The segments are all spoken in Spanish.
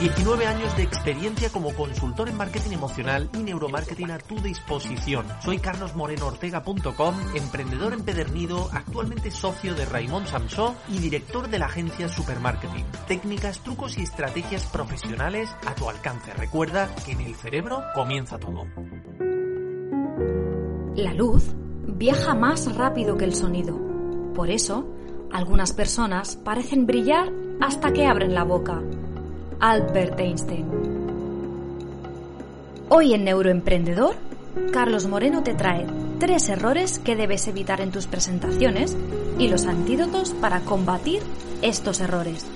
19 años de experiencia como consultor en marketing emocional y neuromarketing a tu disposición. Soy carlosmorenoortega.com, emprendedor empedernido, actualmente socio de Raymond Samsó y director de la agencia Supermarketing. Técnicas, trucos y estrategias profesionales a tu alcance. Recuerda que en el cerebro comienza todo. La luz viaja más rápido que el sonido. Por eso, algunas personas parecen brillar hasta que abren la boca. Albert Einstein. Hoy en Neuroemprendedor, Carlos Moreno te trae tres errores que debes evitar en tus presentaciones y los antídotos para combatir estos errores.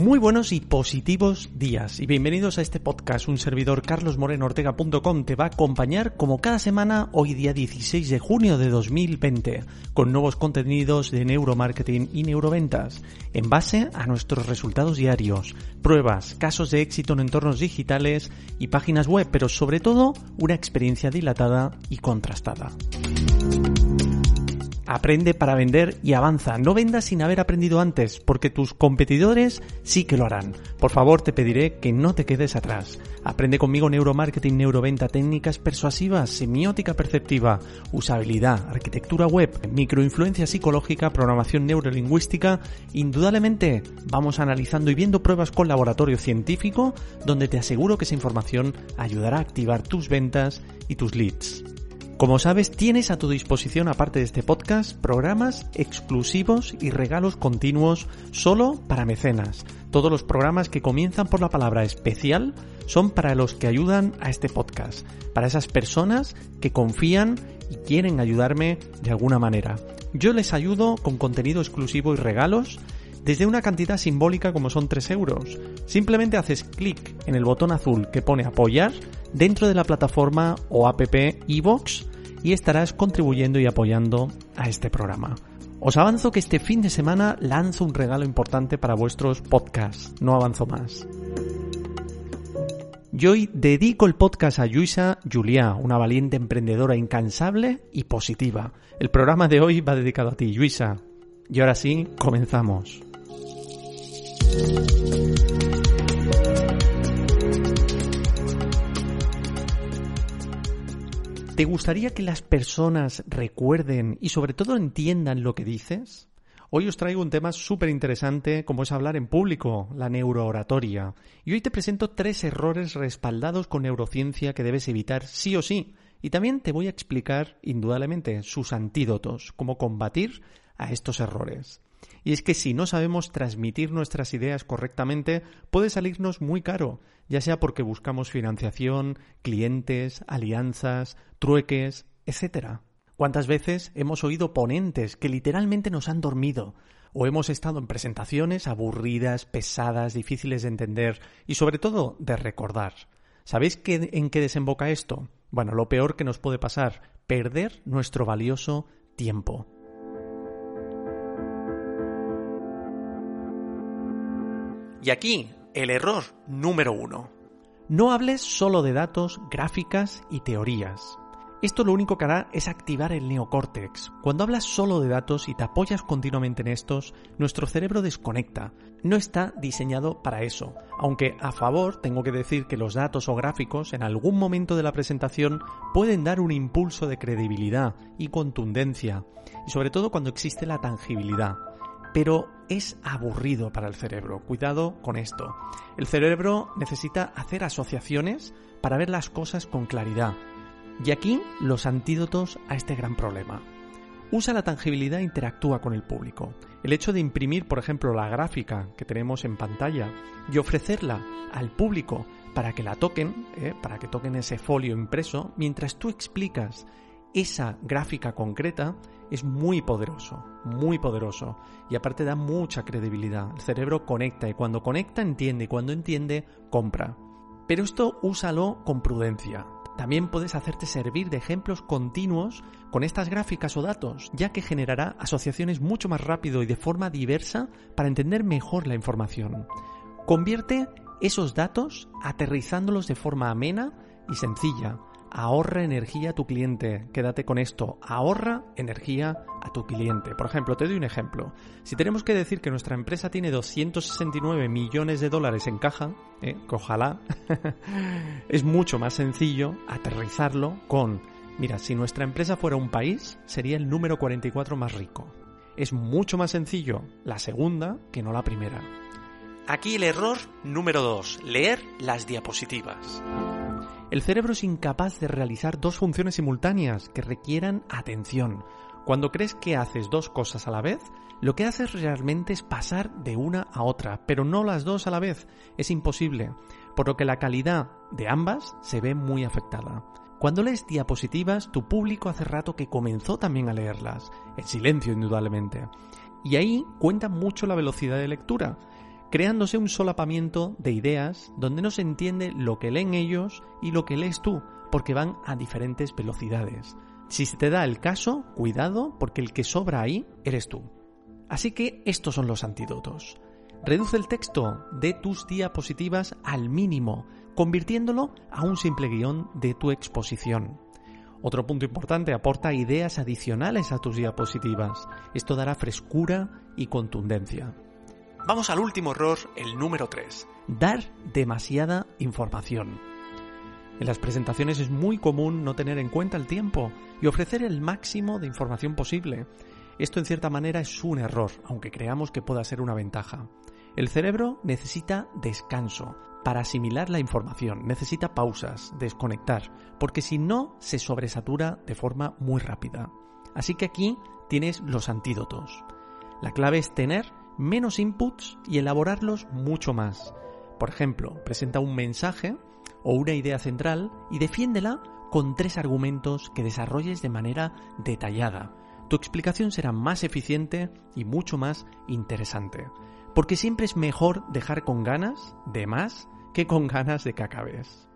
Muy buenos y positivos días y bienvenidos a este podcast. Un servidor carlosmorenoortega.com te va a acompañar como cada semana hoy día 16 de junio de 2020 con nuevos contenidos de neuromarketing y neuroventas en base a nuestros resultados diarios, pruebas, casos de éxito en entornos digitales y páginas web, pero sobre todo una experiencia dilatada y contrastada. Aprende para vender y avanza. No vendas sin haber aprendido antes, porque tus competidores sí que lo harán. Por favor, te pediré que no te quedes atrás. Aprende conmigo neuromarketing, neuroventa, técnicas persuasivas, semiótica perceptiva, usabilidad, arquitectura web, microinfluencia psicológica, programación neurolingüística. Indudablemente, vamos analizando y viendo pruebas con laboratorio científico, donde te aseguro que esa información ayudará a activar tus ventas y tus leads. Como sabes, tienes a tu disposición, aparte de este podcast, programas exclusivos y regalos continuos solo para mecenas. Todos los programas que comienzan por la palabra especial son para los que ayudan a este podcast, para esas personas que confían y quieren ayudarme de alguna manera. Yo les ayudo con contenido exclusivo y regalos desde una cantidad simbólica como son 3 euros. Simplemente haces clic en el botón azul que pone apoyar dentro de la plataforma o app iVox y estarás contribuyendo y apoyando a este programa. Os avanzo que este fin de semana lanzo un regalo importante para vuestros podcasts. No avanzo más. Yo hoy dedico el podcast a Luisa Juliá, una valiente emprendedora incansable y positiva. El programa de hoy va dedicado a ti, Luisa. Y ahora sí, comenzamos. ¿Te gustaría que las personas recuerden y sobre todo entiendan lo que dices? Hoy os traigo un tema súper interesante como es hablar en público, la neurooratoria. Y hoy te presento tres errores respaldados con neurociencia que debes evitar sí o sí. Y también te voy a explicar, indudablemente, sus antídotos, cómo combatir a estos errores. Y es que si no sabemos transmitir nuestras ideas correctamente, puede salirnos muy caro, ya sea porque buscamos financiación, clientes, alianzas, trueques, etc. ¿Cuántas veces hemos oído ponentes que literalmente nos han dormido? O hemos estado en presentaciones aburridas, pesadas, difíciles de entender y sobre todo de recordar. ¿Sabéis en qué desemboca esto? Bueno, lo peor que nos puede pasar, perder nuestro valioso tiempo. Y aquí, el error número uno. No hables solo de datos, gráficas y teorías. Esto lo único que hará es activar el neocórtex. Cuando hablas solo de datos y te apoyas continuamente en estos, nuestro cerebro desconecta. No está diseñado para eso. Aunque a favor tengo que decir que los datos o gráficos en algún momento de la presentación pueden dar un impulso de credibilidad y contundencia. Y sobre todo cuando existe la tangibilidad pero es aburrido para el cerebro. Cuidado con esto. El cerebro necesita hacer asociaciones para ver las cosas con claridad. Y aquí los antídotos a este gran problema. Usa la tangibilidad e interactúa con el público. El hecho de imprimir, por ejemplo, la gráfica que tenemos en pantalla y ofrecerla al público para que la toquen, ¿eh? para que toquen ese folio impreso, mientras tú explicas esa gráfica concreta es muy poderoso, muy poderoso. Y aparte da mucha credibilidad. El cerebro conecta y cuando conecta entiende y cuando entiende compra. Pero esto úsalo con prudencia. También puedes hacerte servir de ejemplos continuos con estas gráficas o datos, ya que generará asociaciones mucho más rápido y de forma diversa para entender mejor la información. Convierte esos datos aterrizándolos de forma amena y sencilla, ahorra energía a tu cliente. Quédate con esto, ahorra energía a tu cliente. Por ejemplo, te doy un ejemplo. Si tenemos que decir que nuestra empresa tiene 269 millones de dólares en caja, eh, ojalá, es mucho más sencillo aterrizarlo con, mira, si nuestra empresa fuera un país, sería el número 44 más rico. Es mucho más sencillo la segunda que no la primera. Aquí el error número 2, leer las diapositivas. El cerebro es incapaz de realizar dos funciones simultáneas que requieran atención. Cuando crees que haces dos cosas a la vez, lo que haces realmente es pasar de una a otra, pero no las dos a la vez. Es imposible, por lo que la calidad de ambas se ve muy afectada. Cuando lees diapositivas, tu público hace rato que comenzó también a leerlas, en silencio indudablemente. Y ahí cuenta mucho la velocidad de lectura creándose un solapamiento de ideas donde no se entiende lo que leen ellos y lo que lees tú, porque van a diferentes velocidades. Si se te da el caso, cuidado, porque el que sobra ahí eres tú. Así que estos son los antídotos. Reduce el texto de tus diapositivas al mínimo, convirtiéndolo a un simple guion de tu exposición. Otro punto importante, aporta ideas adicionales a tus diapositivas. Esto dará frescura y contundencia. Vamos al último error, el número 3. Dar demasiada información. En las presentaciones es muy común no tener en cuenta el tiempo y ofrecer el máximo de información posible. Esto en cierta manera es un error, aunque creamos que pueda ser una ventaja. El cerebro necesita descanso para asimilar la información, necesita pausas, desconectar, porque si no se sobresatura de forma muy rápida. Así que aquí tienes los antídotos. La clave es tener menos inputs y elaborarlos mucho más. Por ejemplo, presenta un mensaje o una idea central y defiéndela con tres argumentos que desarrolles de manera detallada. Tu explicación será más eficiente y mucho más interesante. Porque siempre es mejor dejar con ganas de más que con ganas de que acabes.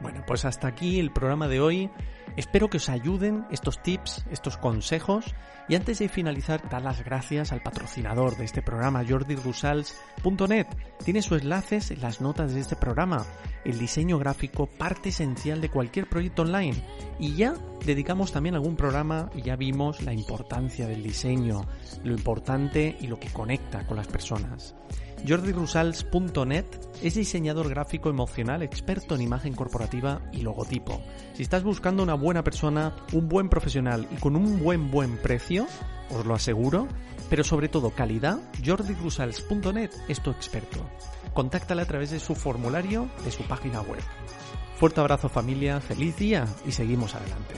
Bueno, pues hasta aquí el programa de hoy. Espero que os ayuden estos tips, estos consejos y antes de finalizar dar las gracias al patrocinador de este programa, jordyrusals.net. Tiene sus enlaces en las notas de este programa. El diseño gráfico, parte esencial de cualquier proyecto online. Y ya dedicamos también algún programa y ya vimos la importancia del diseño, lo importante y lo que conecta con las personas. JordiRusals.net es diseñador gráfico emocional, experto en imagen corporativa y logotipo. Si estás buscando una buena persona, un buen profesional y con un buen buen precio, os lo aseguro, pero sobre todo calidad, JordiRusals.net es tu experto. Contáctale a través de su formulario de su página web. Fuerte abrazo familia, feliz día y seguimos adelante.